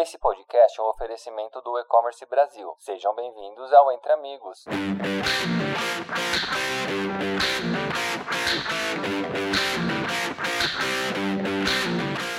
Esse podcast é um oferecimento do E-Commerce Brasil. Sejam bem-vindos ao Entre Amigos.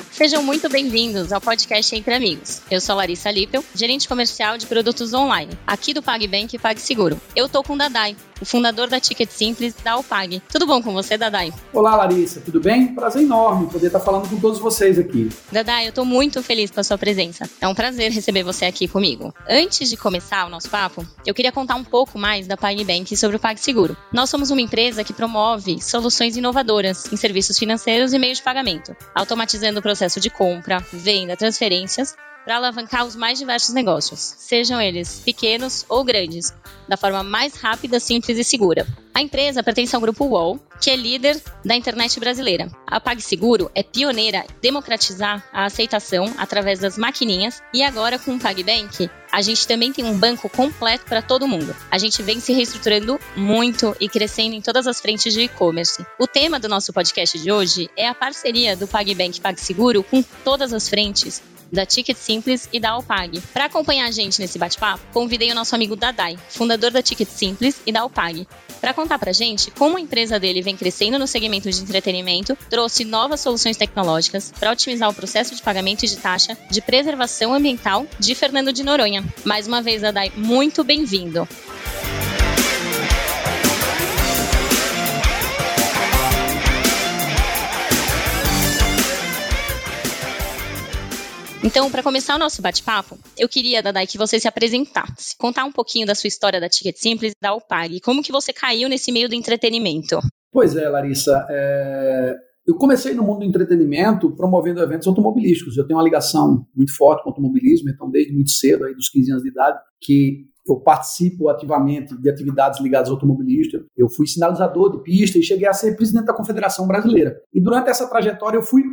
Sejam muito bem-vindos ao podcast Entre Amigos. Eu sou Larissa Lippel, gerente comercial de produtos online, aqui do PagBank e PagSeguro. Eu tô com o Dadai, o fundador da Ticket Simples da Alpag. Tudo bom com você, Dadai? Olá, Larissa, tudo bem? Prazer enorme poder estar falando com todos vocês aqui. Dadai, eu tô muito feliz com a sua presença. É um prazer receber você aqui comigo. Antes de começar o nosso papo, eu queria contar um pouco mais da PagBank sobre o PagSeguro. Nós somos uma empresa que promove soluções inovadoras em serviços financeiros e meios de pagamento, automatizando o processo de compra, venda, transferências para alavancar os mais diversos negócios, sejam eles pequenos ou grandes, da forma mais rápida, simples e segura. A empresa pertence ao grupo UOL, que é líder da internet brasileira. A PagSeguro é pioneira em democratizar a aceitação através das maquininhas e agora com o PagBank, a gente também tem um banco completo para todo mundo. A gente vem se reestruturando muito e crescendo em todas as frentes de e-commerce. O tema do nosso podcast de hoje é a parceria do PagBank PagSeguro com todas as frentes da Ticket Simples e da Alpag. Para acompanhar a gente nesse bate-papo, convidei o nosso amigo Dadai, fundador da Ticket Simples e da Alpag, para contar para gente como a empresa dele vem crescendo no segmento de entretenimento, trouxe novas soluções tecnológicas para otimizar o processo de pagamento de taxa de preservação ambiental de Fernando de Noronha. Mais uma vez, Dadai, muito bem-vindo. Então, para começar o nosso bate-papo, eu queria, Dadai, que você se apresentasse, contar um pouquinho da sua história da Ticket Simples e da Alpag, como que você caiu nesse meio do entretenimento. Pois é, Larissa, é... eu comecei no mundo do entretenimento promovendo eventos automobilísticos, eu tenho uma ligação muito forte com o automobilismo, então desde muito cedo, aí dos 15 anos de idade, que eu participo ativamente de atividades ligadas ao automobilismo. Eu fui sinalizador de pista e cheguei a ser presidente da Confederação Brasileira. E durante essa trajetória eu fui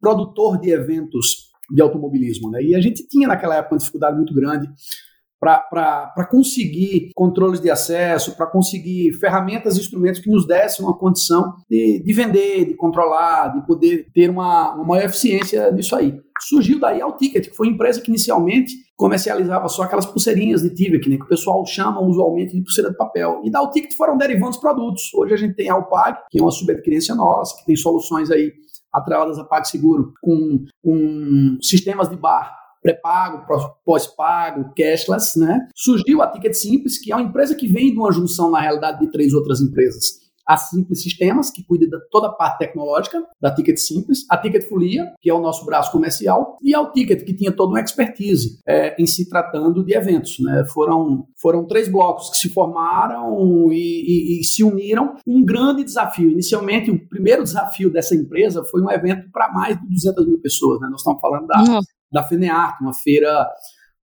produtor de eventos de automobilismo. Né? E a gente tinha naquela época uma dificuldade muito grande para conseguir controles de acesso, para conseguir ferramentas e instrumentos que nos dessem uma condição de, de vender, de controlar, de poder ter uma, uma maior eficiência nisso aí. Surgiu daí a Ticket, que foi uma empresa que inicialmente comercializava só aquelas pulseirinhas de Tivec, né, que o pessoal chama usualmente de pulseira de papel. E da Ticket foram derivando os produtos. Hoje a gente tem a Alpag, que é uma subadquirência nossa, que tem soluções aí atreladas a PagSeguro, com, com sistemas de bar pré-pago, pós-pago, cashless, né? Surgiu a Ticket Simples, que é uma empresa que vem de uma junção, na realidade, de três outras empresas a Simples Sistemas, que cuida de toda a parte tecnológica da Ticket Simples, a Ticket Folia, que é o nosso braço comercial, e a Ticket, que tinha toda uma expertise é, em se tratando de eventos. Né? Foram, foram três blocos que se formaram e, e, e se uniram. Um grande desafio. Inicialmente, o primeiro desafio dessa empresa foi um evento para mais de 200 mil pessoas. Né? Nós estamos falando da, da FENEART, uma feira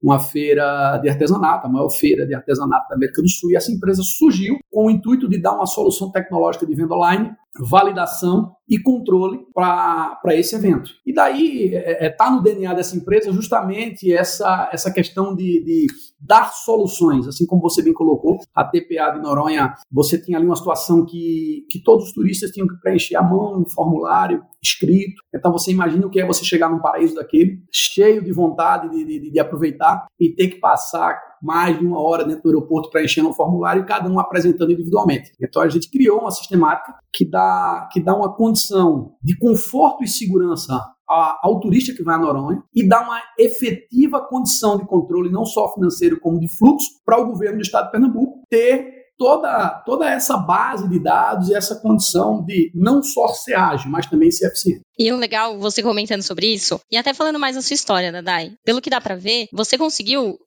uma feira de artesanato, a maior feira de artesanato da América do Sul, e essa empresa surgiu com o intuito de dar uma solução tecnológica de venda online, validação e controle para esse evento. E daí está é, é, tá no DNA dessa empresa justamente essa, essa questão de, de, dar soluções, assim como você bem colocou, a TPA de Noronha, você tinha ali uma situação que, que todos os turistas tinham que preencher a mão um formulário escrito. Então você imagina o que é você chegar num paraíso daquele, cheio de vontade de, de, de aproveitar e ter que passar mais de uma hora dentro do aeroporto preenchendo um formulário e cada um apresentando individualmente. Então a gente criou uma sistemática que dá, que dá uma condição de conforto e segurança ao turista que vai a Noronha e dá uma efetiva condição de controle, não só financeiro, como de fluxo, para o governo do estado de Pernambuco ter toda, toda essa base de dados e essa condição de não só ser ágil, mas também ser eficiente. E o legal, você comentando sobre isso, e até falando mais da sua história, Dadai, pelo que dá para ver, você conseguiu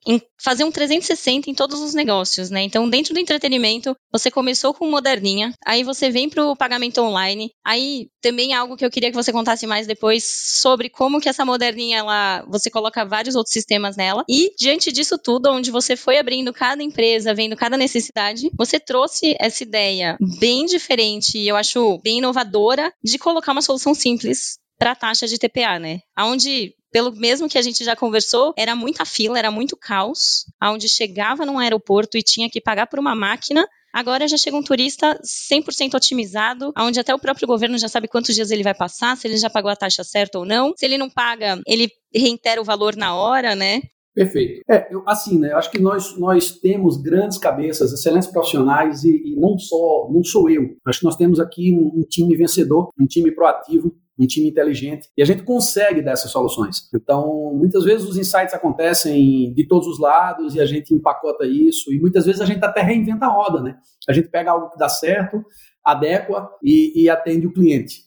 fazer um 360 em todos os negócios, né? Então, dentro do entretenimento, você começou com moderninha, aí você vem pro pagamento online, aí também algo que eu queria que você contasse mais depois sobre como que essa moderninha, ela, você coloca vários outros sistemas nela, e diante disso tudo, onde você foi abrindo cada empresa, vendo cada necessidade, você trouxe essa ideia bem diferente, e eu acho bem inovadora, de colocar uma solução simples para a taxa de TPA, né? Aonde pelo mesmo que a gente já conversou, era muita fila, era muito caos, aonde chegava num aeroporto e tinha que pagar por uma máquina Agora já chega um turista 100% otimizado, onde até o próprio governo já sabe quantos dias ele vai passar, se ele já pagou a taxa certa ou não. Se ele não paga, ele reitera o valor na hora, né? Perfeito. É, eu, assim, né? Eu acho que nós, nós temos grandes cabeças, excelentes profissionais e, e não só, não sou eu. Acho que nós temos aqui um, um time vencedor, um time proativo, um time inteligente, e a gente consegue dessas soluções. Então, muitas vezes os insights acontecem de todos os lados e a gente empacota isso, e muitas vezes a gente até reinventa a roda, né? A gente pega algo que dá certo, adequa e, e atende o cliente.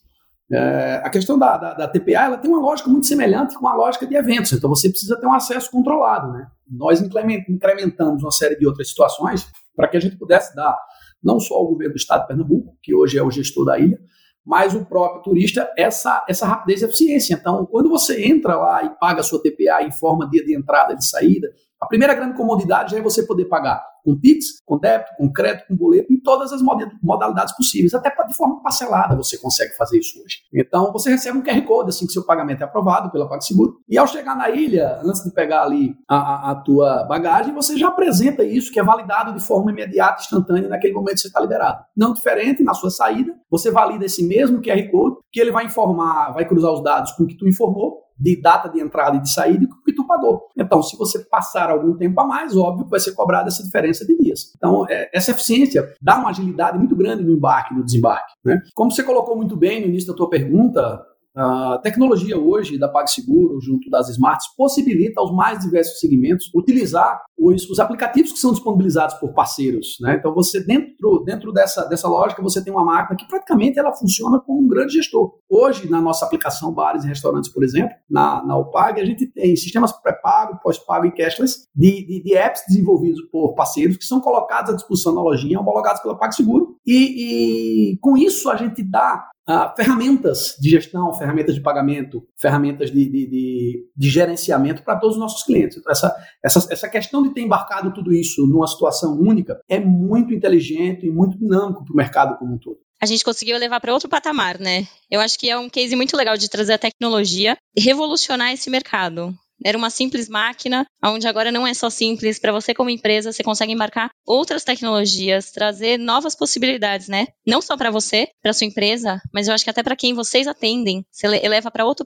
É, a questão da, da, da, TPA ela tem uma lógica muito semelhante com a lógica de eventos, então você precisa ter um acesso controlado. Né? Nós incrementamos uma série de outras situações para que a gente pudesse dar não só ao governo do estado de Pernambuco, que hoje é o gestor da ilha, mas o próprio turista essa, essa rapidez e eficiência. Então, quando você entra lá e paga a sua TPA em forma dia de entrada e de saída, a primeira grande comodidade já é você poder pagar com Pix, com débito, com crédito, com boleto, em todas as modalidades possíveis. Até de forma parcelada você consegue fazer isso hoje. Então você recebe um QR Code assim que seu pagamento é aprovado pela PagSeguro. E ao chegar na ilha, antes de pegar ali a, a, a tua bagagem, você já apresenta isso, que é validado de forma imediata, instantânea, naquele momento que você está liberado. Não diferente, na sua saída, você valida esse mesmo QR Code, que ele vai informar, vai cruzar os dados com o que tu informou, de data de entrada e de saída e pagou. Então, se você passar algum tempo a mais, óbvio que vai ser cobrada essa diferença de dias. Então, é, essa eficiência dá uma agilidade muito grande no embarque, no desembarque. Né? Como você colocou muito bem no início da tua pergunta, a tecnologia hoje da PagSeguro, junto das Smarts, possibilita aos mais diversos segmentos utilizar os, os aplicativos que são disponibilizados por parceiros. Né? Então, você dentro, dentro dessa, dessa lógica, você tem uma máquina que praticamente ela funciona como um grande gestor. Hoje, na nossa aplicação Bares e Restaurantes, por exemplo, na, na UPAG, a gente tem sistemas pré-pago, pós-pago e cashless de, de, de, apps desenvolvidos por parceiros que são colocados à disposição na lojinha, homologados pela PagSeguro. E, e com isso, a gente dá Uh, ferramentas de gestão, ferramentas de pagamento, ferramentas de, de, de, de gerenciamento para todos os nossos clientes. Então, essa, essa, essa questão de ter embarcado tudo isso numa situação única é muito inteligente e muito dinâmico para o mercado como um todo a gente conseguiu levar para outro patamar, né? Eu acho que é um case muito legal de trazer a tecnologia e revolucionar esse mercado. Era uma simples máquina, onde agora não é só simples. Para você, como empresa, você consegue embarcar outras tecnologias, trazer novas possibilidades, né? Não só para você, para sua empresa, mas eu acho que até para quem vocês atendem. Você eleva para outro,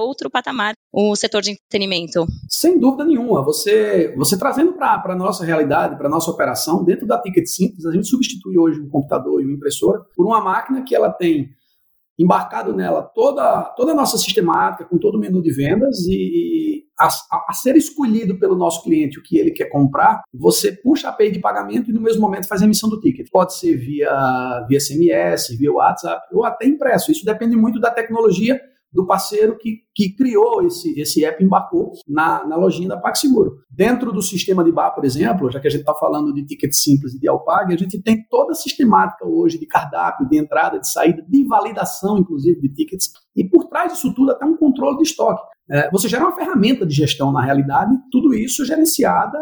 outro patamar o setor de entretenimento. Sem dúvida nenhuma. Você, você trazendo para a nossa realidade, para nossa operação, dentro da Ticket Simples, a gente substitui hoje um computador e uma impressora por uma máquina que ela tem embarcado nela toda, toda a nossa sistemática, com todo o menu de vendas e, a, a, ser escolhido pelo nosso cliente o que ele quer comprar, você puxa a API de pagamento e no mesmo momento faz a emissão do ticket. Pode ser via, via SMS, via WhatsApp ou até impresso. Isso depende muito da tecnologia do parceiro que, que criou esse, esse app embarcou na, na lojinha da PagSeguro. Dentro do sistema de bar, por exemplo, já que a gente está falando de ticket simples e de Alpag, a gente tem toda a sistemática hoje de cardápio, de entrada, de saída, de validação, inclusive, de tickets. E por trás disso tudo, até um controle de estoque. É, você gera uma ferramenta de gestão, na realidade, tudo isso gerenciada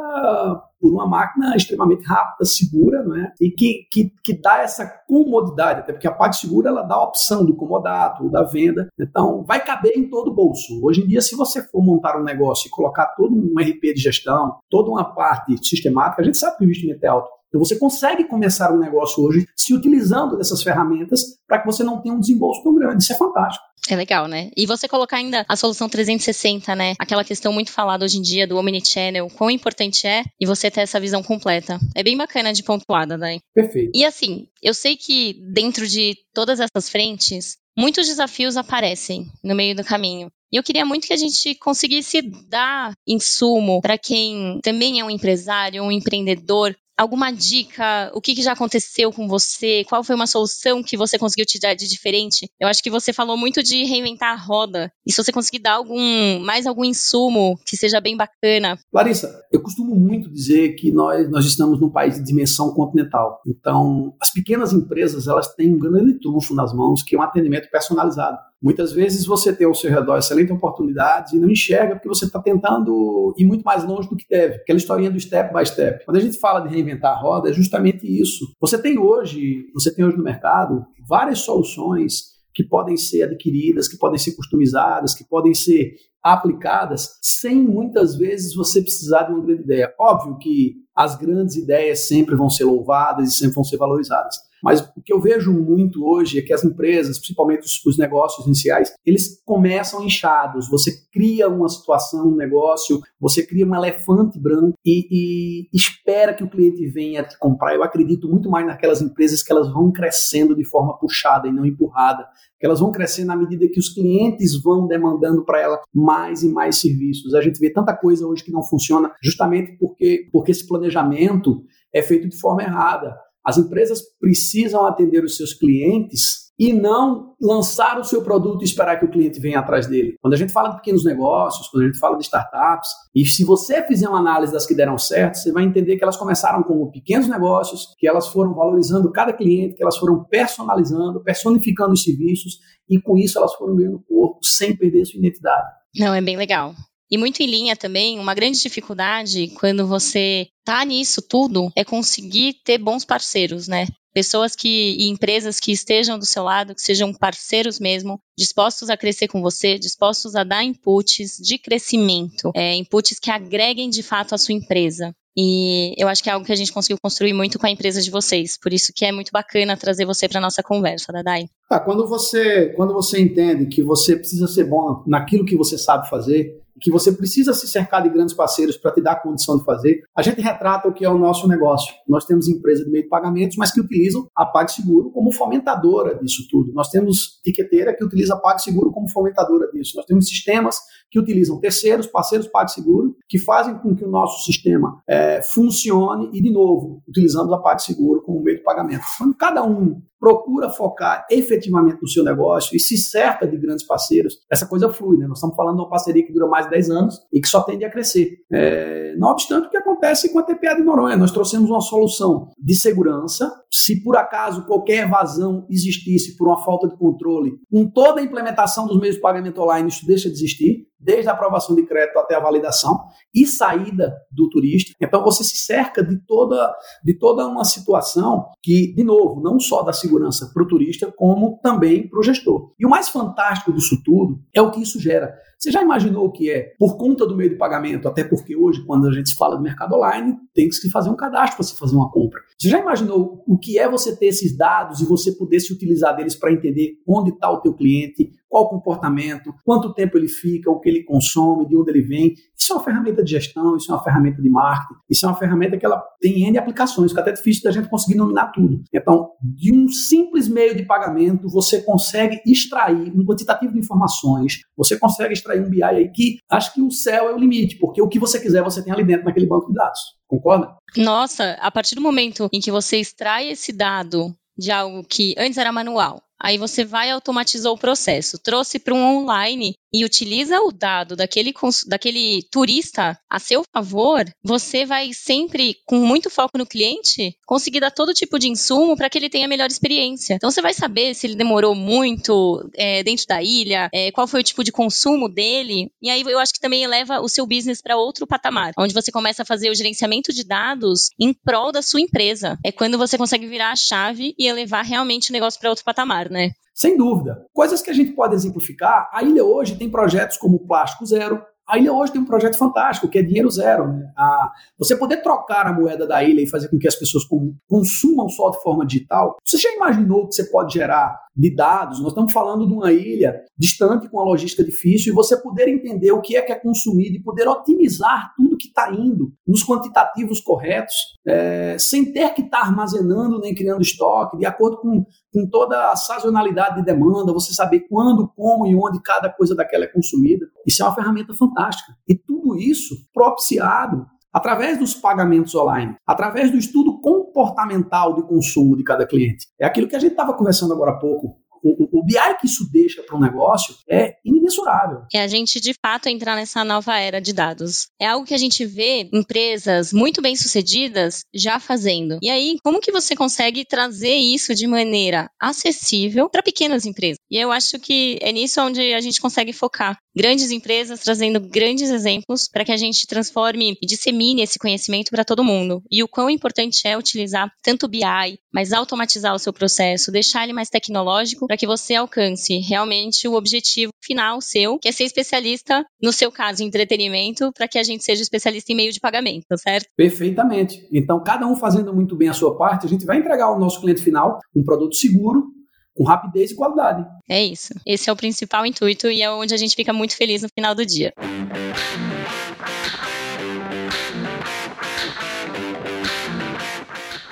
por uma máquina extremamente rápida, segura, não é? e que, que, que dá essa comodidade, até porque a PagSeguro ela dá a opção do comodato, da venda, então vai caber em todo o bolso. Hoje em dia, se você for montar um negócio e colocar todo um RP de gestão, toda uma parte sistemática, a gente sabe que o investimento é alto, então você consegue começar um negócio hoje se utilizando dessas ferramentas para que você não tenha um desembolso tão grande. Isso é fantástico. É legal, né? E você colocar ainda a solução 360, né? Aquela questão muito falada hoje em dia do Omnichannel, quão importante é e você ter essa visão completa. É bem bacana de pontuada, né? Perfeito. E assim, eu sei que dentro de todas essas frentes, muitos desafios aparecem no meio do caminho. E eu queria muito que a gente conseguisse dar insumo para quem também é um empresário, um empreendedor, alguma dica? O que, que, já aconteceu com você? Qual foi uma solução que você conseguiu te dar de diferente? Eu acho que você falou muito de reinventar a roda. E se você conseguir dar algum mais algum insumo que seja bem bacana? Larissa, eu costumo muito dizer que nós, nós estamos num país de dimensão continental. Então, as pequenas empresas elas têm um grande trunfo nas mãos, que é um atendimento personalizado. Muitas vezes você tem ao seu redor excelentes oportunidades e não enxerga porque você está tentando ir muito mais longe do que deve. Aquela historinha do step by step. Quando a gente fala de reinventar a roda, é justamente isso. Você tem hoje, você tem hoje no mercado várias soluções que podem ser adquiridas, que podem ser customizadas, que podem ser aplicadas sem muitas vezes você precisar de uma grande ideia. Óbvio que as grandes ideias sempre vão ser louvadas e sempre vão ser valorizadas. Mas o que eu vejo muito hoje é que as empresas, principalmente os, os, negócios iniciais, eles começam inchados. Você cria uma situação, um negócio, você cria um elefante branco e, e espera que o cliente venha te comprar. Eu acredito muito mais naquelas empresas que elas vão crescendo de forma puxada e não empurrada que elas vão crescendo à medida que os clientes vão demandando para ela mais e mais serviços. A gente vê tanta coisa hoje que não funciona justamente porque, porque esse planejamento é feito de forma errada. As empresas precisam atender os seus clientes e não lançar o seu produto e esperar que o cliente venha atrás dele. Quando a gente fala de pequenos negócios, quando a gente fala de startups, e se você fizer uma análise das que deram certo, você vai entender que elas começaram como pequenos negócios, que elas foram valorizando cada cliente, que elas foram personalizando, personificando os serviços, e com isso elas foram ganhando corpo sem perder sua identidade. Não, é bem legal. E muito em linha também, uma grande dificuldade quando você tá nisso tudo é conseguir ter bons parceiros, né? pessoas que e empresas que estejam do seu lado, que sejam parceiros mesmo, dispostos a crescer com você, dispostos a dar inputs de crescimento, é, inputs que agreguem de fato a sua empresa. E eu acho que é algo que a gente conseguiu construir muito com a empresa de vocês. Por isso que é muito bacana trazer você para nossa conversa, Dadai. Tá, quando você quando você entende que você precisa ser bom naquilo que você sabe fazer, que você precisa se cercar de grandes parceiros para te dar a condição de fazer, a gente retrata o que é o nosso negócio. Nós temos empresa de meio de pagamentos, mas que utilizam a PagSeguro como fomentadora disso tudo. Nós temos etiqueteira que utiliza a PagSeguro como fomentadora disso. Nós temos sistemas que utilizam terceiros, parceiros PagSeguro, que fazem com que o nosso sistema é, funcione e, de novo, utilizamos a PagSeguro como meio de pagamento. Quando cada um procura focar efetivamente no seu negócio e se cerca de grandes parceiros, essa coisa flui, né? Nós estamos falando de uma parceria que dura mais de 10 anos e que só tende a crescer. É, não obstante o que acontece com a TPA de Noronha, nós trouxemos uma solução de segurança. Se por acaso qualquer vazão existisse por uma falta de controle, com toda a implementação dos meios de pagamento online, isso deixa de existir desde a aprovação de crédito até a validação e saída do turista. Então você se cerca de toda, de toda uma situação que, de novo, não só da segurança para o turista, como também para o gestor. E o mais fantástico disso tudo é o que isso gera. Você já imaginou o que é, por conta do meio de pagamento, até porque hoje, quando a gente fala do mercado online, tem que se fazer um cadastro para se fazer uma compra. Você já imaginou o que é você ter esses dados e você poder se utilizar deles para entender onde está o teu cliente, qual o comportamento, quanto tempo ele fica, o que ele consome, de onde ele vem. Isso é uma ferramenta de gestão, isso é uma ferramenta de marketing, isso é uma ferramenta que ela tem N aplicações, que é até difícil da gente conseguir nominar tudo. Então, de um simples meio de pagamento, você consegue extrair um quantitativo de informações, você consegue extrair um BI aí que acho que o céu é o limite, porque o que você quiser você tem ali dentro naquele banco de dados. Concorda? Nossa, a partir do momento em que você extrai esse dado de algo que antes era manual, aí você vai e automatizou o processo, trouxe para um online e utiliza o dado daquele, daquele turista a seu favor, você vai sempre, com muito foco no cliente, conseguir dar todo tipo de insumo para que ele tenha a melhor experiência. Então você vai saber se ele demorou muito é, dentro da ilha, é, qual foi o tipo de consumo dele, e aí eu acho que também eleva o seu business para outro patamar, onde você começa a fazer o gerenciamento de dados em prol da sua empresa. É quando você consegue virar a chave e elevar realmente o negócio para outro patamar, né? Sem dúvida. Coisas que a gente pode exemplificar. A ilha hoje tem projetos como Plástico Zero. A ilha hoje tem um projeto fantástico, que é dinheiro zero. Né? A, você poder trocar a moeda da ilha e fazer com que as pessoas consumam só de forma digital. Você já imaginou que você pode gerar de dados? Nós estamos falando de uma ilha distante, com a logística difícil, e você poder entender o que é que é consumido e poder otimizar tudo que está indo nos quantitativos corretos, é, sem ter que estar tá armazenando nem criando estoque, de acordo com com toda a sazonalidade de demanda, você saber quando, como e onde cada coisa daquela é consumida. Isso é uma ferramenta fantástica. E tudo isso propiciado através dos pagamentos online, através do estudo comportamental de consumo de cada cliente. É aquilo que a gente estava conversando agora há pouco o, o, BI que isso deixa para um negócio é imensurável. É a gente, de fato, entrar nessa nova era de dados. É algo que a gente vê empresas muito bem sucedidas já fazendo. E aí, como que você consegue trazer isso de maneira acessível para pequenas empresas? E eu acho que é nisso onde a gente consegue focar grandes empresas trazendo grandes exemplos para que a gente transforme e dissemine esse conhecimento para todo mundo. E o quão importante é utilizar tanto o BI, mas automatizar o seu processo, deixar ele mais tecnológico para que você alcance realmente o objetivo final seu, que é ser especialista, no seu caso, em entretenimento, para que a gente seja especialista em meio de pagamento, certo? Perfeitamente. Então, cada um fazendo muito bem a sua parte, a gente vai entregar ao nosso cliente final um produto seguro, com rapidez e qualidade. É isso. Esse é o principal intuito e é onde a gente fica muito feliz no final do dia.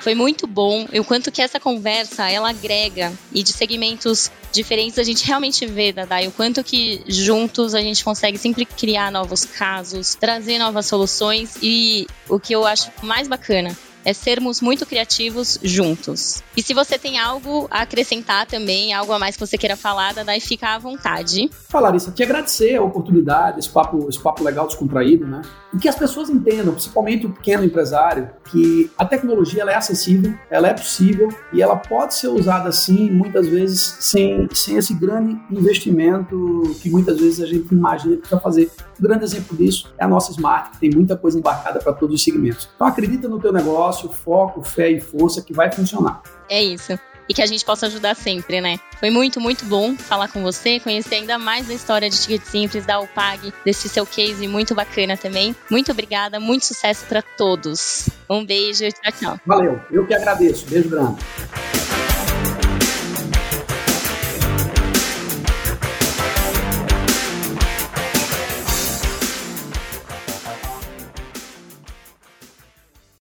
Foi muito bom. E o quanto que essa conversa ela agrega e de segmentos diferentes a gente realmente vê, Dadai, o quanto que juntos a gente consegue sempre criar novos casos, trazer novas soluções e o que eu acho mais bacana é sermos muito criativos juntos. E se você tem algo a acrescentar também, algo a mais que você queira falar, Dadai, fica à vontade. Falar isso, te agradecer a oportunidade, esse papo, esse papo legal, descontraído, né? E que as pessoas entendam, principalmente o pequeno empresário, que a tecnologia ela é acessível, ela é possível e ela pode ser usada assim, muitas vezes sem, sem esse grande investimento que muitas vezes a gente imagina que precisa fazer. Um grande exemplo disso é a nossa Smart, que tem muita coisa embarcada para todos os segmentos. Então acredita no teu negócio, foco, fé e força que vai funcionar. É isso e que a gente possa ajudar sempre, né? Foi muito, muito bom falar com você, conhecer ainda mais da história de Ticket Simples, da UPAG, desse seu case muito bacana também. Muito obrigada, muito sucesso para todos. Um beijo, tchau, tchau. Valeu, eu que agradeço. Beijo grande.